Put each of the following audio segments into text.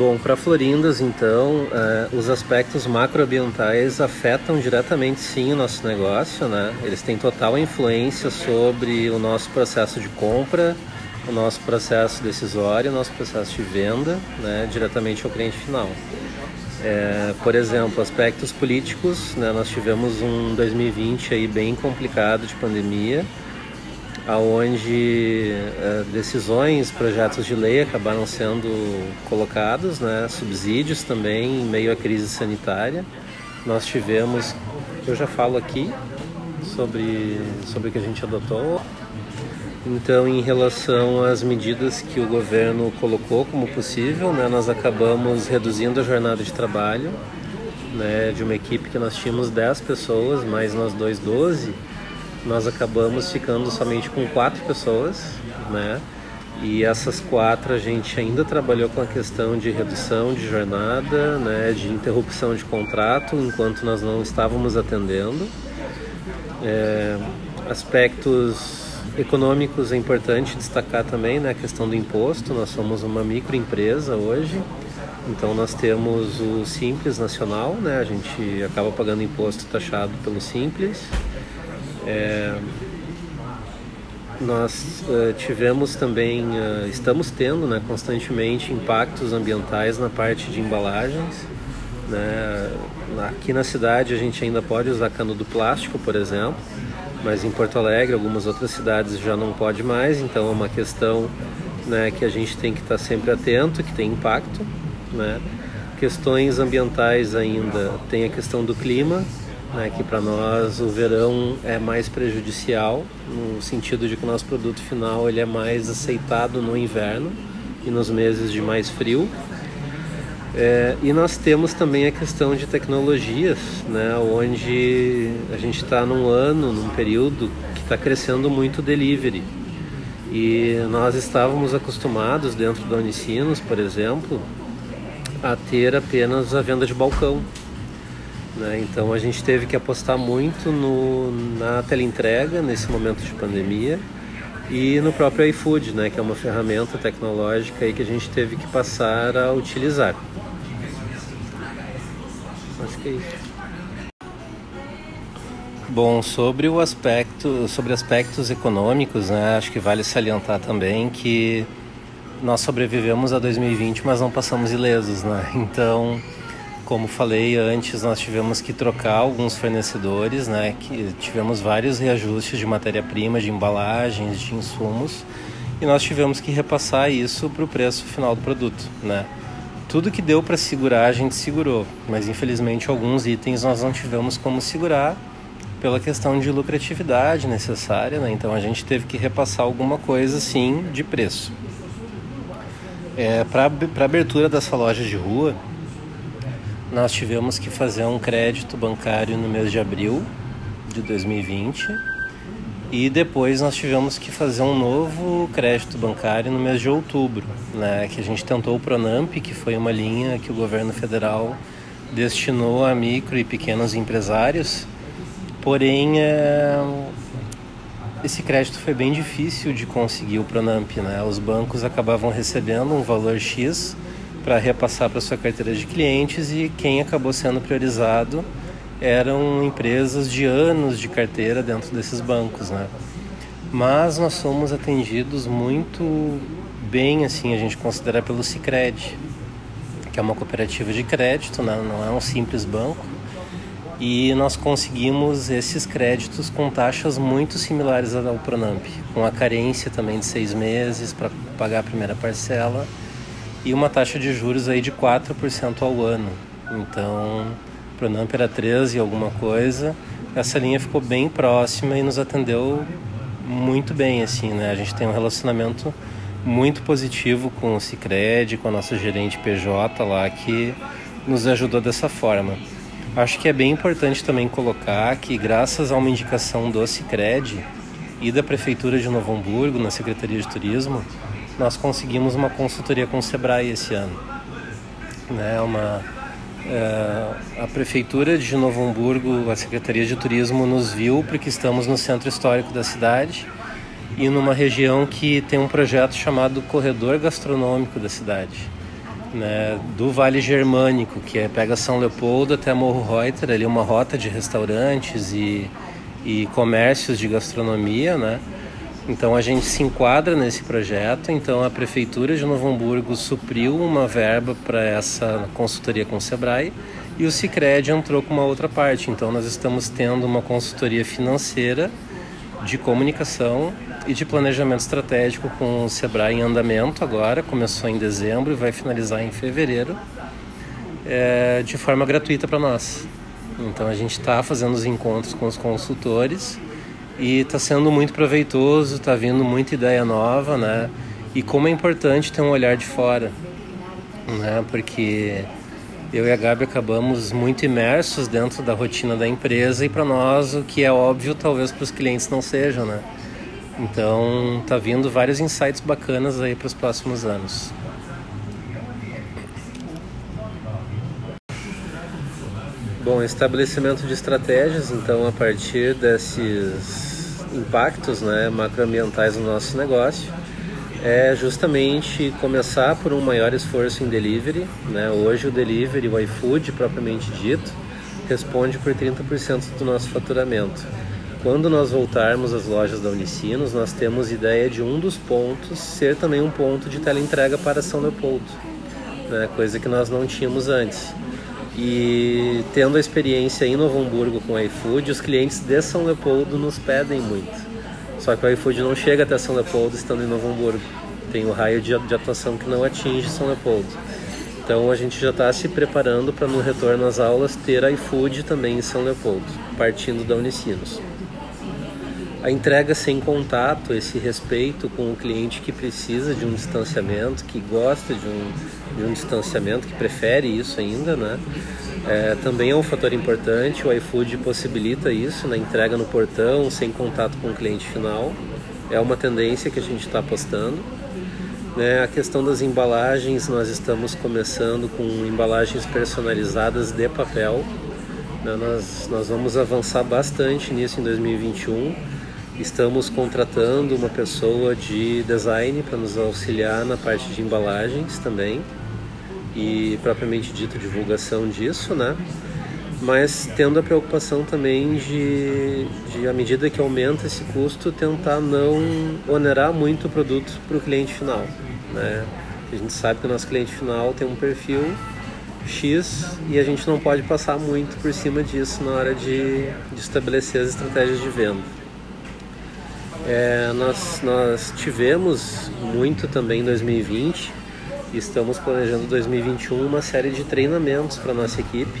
Bom, para Florindas, então, uh, os aspectos macroambientais afetam diretamente sim o nosso negócio, né? Eles têm total influência sobre o nosso processo de compra, o nosso processo decisório, o nosso processo de venda, né? Diretamente ao cliente final. É, por exemplo, aspectos políticos, né? Nós tivemos um 2020 aí bem complicado de pandemia, aonde uh, decisões, projetos de lei acabaram sendo colocados, né, subsídios também em meio à crise sanitária. Nós tivemos, eu já falo aqui sobre sobre o que a gente adotou. Então, em relação às medidas que o governo colocou como possível, né, nós acabamos reduzindo a jornada de trabalho, né, de uma equipe que nós tínhamos 10 pessoas, mais nós dois 12 nós acabamos ficando somente com quatro pessoas, né? E essas quatro a gente ainda trabalhou com a questão de redução de jornada, né, de interrupção de contrato enquanto nós não estávamos atendendo. É, aspectos econômicos é importante destacar também né, a questão do imposto. Nós somos uma microempresa hoje, então nós temos o Simples Nacional, né, a gente acaba pagando imposto taxado pelo Simples. É, nós uh, tivemos também, uh, estamos tendo né, constantemente impactos ambientais na parte de embalagens. Né? Aqui na cidade a gente ainda pode usar cano do plástico, por exemplo, mas em Porto Alegre, algumas outras cidades já não pode mais, então é uma questão né, que a gente tem que estar sempre atento, que tem impacto. Né? Questões ambientais ainda, tem a questão do clima, né, que para nós o verão é mais prejudicial no sentido de que o nosso produto final ele é mais aceitado no inverno e nos meses de mais frio. É, e nós temos também a questão de tecnologias, né, onde a gente está num ano, num período que está crescendo muito o delivery. E nós estávamos acostumados dentro do Unicinos, por exemplo, a ter apenas a venda de balcão. Né? Então a gente teve que apostar muito no, na teleentrega nesse momento de pandemia e no próprio iFood, né? que é uma ferramenta tecnológica aí que a gente teve que passar a utilizar. Acho que é isso. Bom, sobre o aspecto, sobre aspectos econômicos, né, acho que vale salientar também que nós sobrevivemos a 2020, mas não passamos ilesos, né? Então, como falei antes, nós tivemos que trocar alguns fornecedores, né? Que tivemos vários reajustes de matéria-prima, de embalagens, de insumos, e nós tivemos que repassar isso para o preço final do produto, né? Tudo que deu para segurar a gente segurou, mas infelizmente alguns itens nós não tivemos como segurar pela questão de lucratividade necessária, né? Então a gente teve que repassar alguma coisa sim de preço. É, para abertura dessa loja de rua, nós tivemos que fazer um crédito bancário no mês de abril de 2020 e depois nós tivemos que fazer um novo crédito bancário no mês de outubro, né, que a gente tentou o Pronamp, que foi uma linha que o governo federal destinou a micro e pequenos empresários, porém é, esse crédito foi bem difícil de conseguir o Pronamp, né? Os bancos acabavam recebendo um valor X para repassar para sua carteira de clientes e quem acabou sendo priorizado eram empresas de anos de carteira dentro desses bancos, né? Mas nós somos atendidos muito bem, assim, a gente considera pelo Sicredi, que é uma cooperativa de crédito, né? não é um simples banco. E nós conseguimos esses créditos com taxas muito similares ao Pronamp, com a carência também de seis meses para pagar a primeira parcela e uma taxa de juros aí de 4% ao ano. Então, Pronamp era 13 e alguma coisa. Essa linha ficou bem próxima e nos atendeu muito bem, assim, né? A gente tem um relacionamento muito positivo com o Cicred, com a nossa gerente PJ lá, que nos ajudou dessa forma. Acho que é bem importante também colocar que, graças a uma indicação do Cicred e da Prefeitura de Novo Hamburgo, na Secretaria de Turismo, nós conseguimos uma consultoria com o Sebrae esse ano. Né, uma, é, a Prefeitura de Novo Hamburgo, a Secretaria de Turismo nos viu porque estamos no centro histórico da cidade e numa região que tem um projeto chamado Corredor Gastronômico da cidade. né, do Vale Germânico, que é pega São Leopoldo até Morro Reuter, ali uma rota de restaurantes e, e comércios de gastronomia, né? Então a gente se enquadra nesse projeto. Então a prefeitura de Novo Hamburgo supriu uma verba para essa consultoria com o Sebrae e o Sicredi entrou com uma outra parte. Então nós estamos tendo uma consultoria financeira de comunicação e de planejamento estratégico com o Sebrae em andamento agora, começou em dezembro e vai finalizar em fevereiro, é, de forma gratuita para nós. Então a gente está fazendo os encontros com os consultores e está sendo muito proveitoso, está vindo muita ideia nova, né? E como é importante ter um olhar de fora, né? Porque eu e a Gabi acabamos muito imersos dentro da rotina da empresa e para nós o que é óbvio talvez para os clientes não seja, né? Então tá vindo vários insights bacanas aí para os próximos anos. Bom, estabelecimento de estratégias, então a partir desses impactos né, macroambientais no nosso negócio, é justamente começar por um maior esforço em delivery. Né? Hoje o delivery, o iFood propriamente dito, responde por 30% do nosso faturamento. Quando nós voltarmos às lojas da Unicinos, nós temos ideia de um dos pontos ser também um ponto de teleentrega para São Leopoldo, né? coisa que nós não tínhamos antes. E tendo a experiência em Novo Hamburgo com o iFood, os clientes de São Leopoldo nos pedem muito. Só que o iFood não chega até São Leopoldo estando em Novo Hamburgo. Tem o raio de, de atuação que não atinge São Leopoldo. Então a gente já está se preparando para no retorno às aulas ter iFood também em São Leopoldo, partindo da Unicinos. A entrega sem contato, esse respeito com o cliente que precisa de um distanciamento, que gosta de um, de um distanciamento, que prefere isso ainda, né? É, também é um fator importante. O iFood possibilita isso na entrega no portão, sem contato com o cliente final. É uma tendência que a gente está apostando. Né? A questão das embalagens, nós estamos começando com embalagens personalizadas de papel. Né? Nós, nós vamos avançar bastante nisso em 2021. Estamos contratando uma pessoa de design para nos auxiliar na parte de embalagens também e propriamente dito divulgação disso, né? Mas tendo a preocupação também de, de à medida que aumenta esse custo, tentar não onerar muito o produto para o cliente final, né? A gente sabe que o nosso cliente final tem um perfil X e a gente não pode passar muito por cima disso na hora de, de estabelecer as estratégias de venda. É, nós, nós tivemos muito também em 2020 estamos planejando 2021 uma série de treinamentos para nossa equipe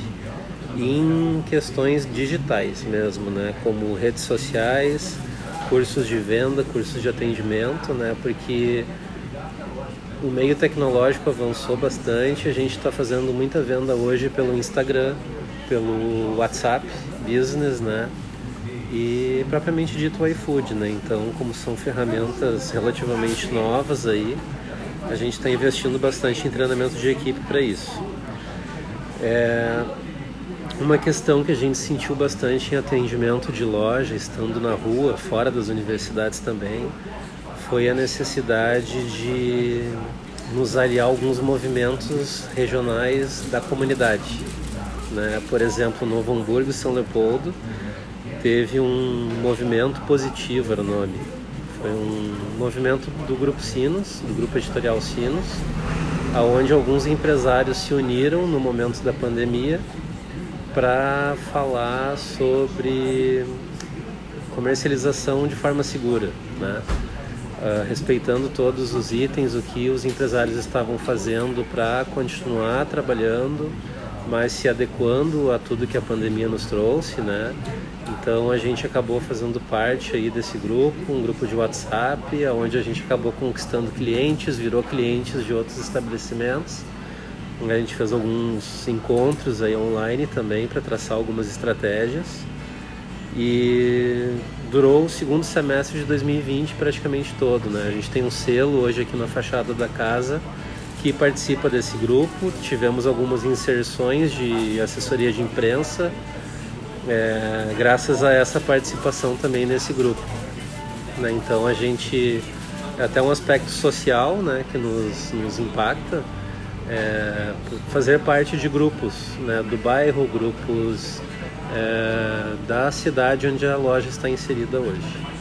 em questões digitais mesmo, né? Como redes sociais, cursos de venda, cursos de atendimento, né? Porque o meio tecnológico avançou bastante, a gente está fazendo muita venda hoje pelo Instagram, pelo WhatsApp Business, né? E propriamente dito o iFood, né? Então, como são ferramentas relativamente novas aí, a gente está investindo bastante em treinamento de equipe para isso. É uma questão que a gente sentiu bastante em atendimento de loja, estando na rua, fora das universidades também, foi a necessidade de nos aliar alguns movimentos regionais da comunidade. Né? Por exemplo, Novo Hamburgo e São Leopoldo teve um movimento positivo, era o nome, foi um movimento do Grupo Sinos, do Grupo Editorial Sinos, aonde alguns empresários se uniram no momento da pandemia para falar sobre comercialização de forma segura, né? Uh, respeitando todos os itens, o que os empresários estavam fazendo para continuar trabalhando mas se adequando a tudo que a pandemia nos trouxe, né? Então a gente acabou fazendo parte aí desse grupo, um grupo de WhatsApp, onde a gente acabou conquistando clientes, virou clientes de outros estabelecimentos. A gente fez alguns encontros aí online também para traçar algumas estratégias. E durou o segundo semestre de 2020 praticamente todo, né? A gente tem um selo hoje aqui na fachada da casa que participa desse grupo. Tivemos algumas inserções de assessoria de imprensa, é, graças a essa participação também nesse grupo. Né? Então a gente é até um aspecto social né, que nos, nos impacta, é, fazer parte de grupos né, do bairro, grupos é, da cidade onde a loja está inserida hoje.